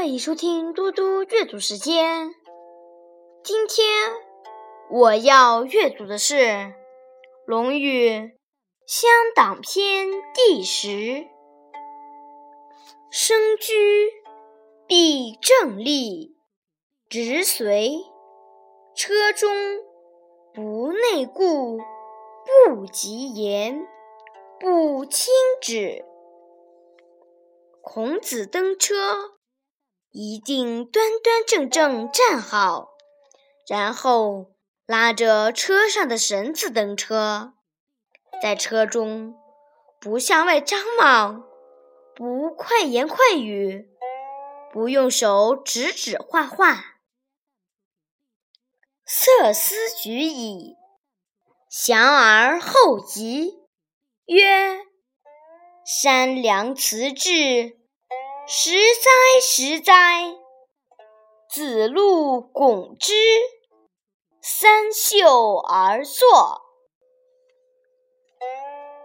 欢迎收听嘟嘟阅读时间。今天我要阅读的是《论语·乡党篇》第十：“生居，必正立，直随。车中，不内顾，不及言，不轻止。”孔子登车，一定端端正正站好，然后拉着车上的绳子登车。在车中，不向外张望，不快言快语，不用手指指画画。色思举矣，降而后及，曰：“山良辞志。”实哉，实哉！子路拱之，三袖而坐。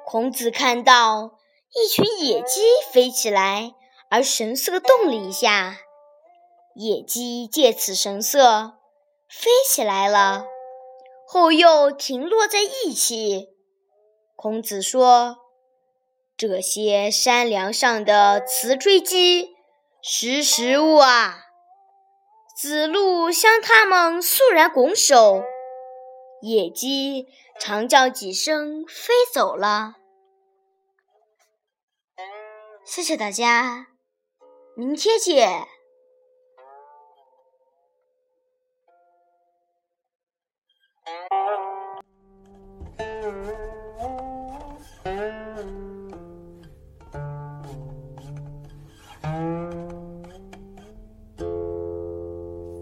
孔子看到一群野鸡飞起来，而神色动了一下，野鸡借此神色飞起来了，后又停落在一起。孔子说。这些山梁上的雌锥鸡识时务啊！子路向他们肃然拱手，野鸡长叫几声，飞走了。谢谢大家，明天见。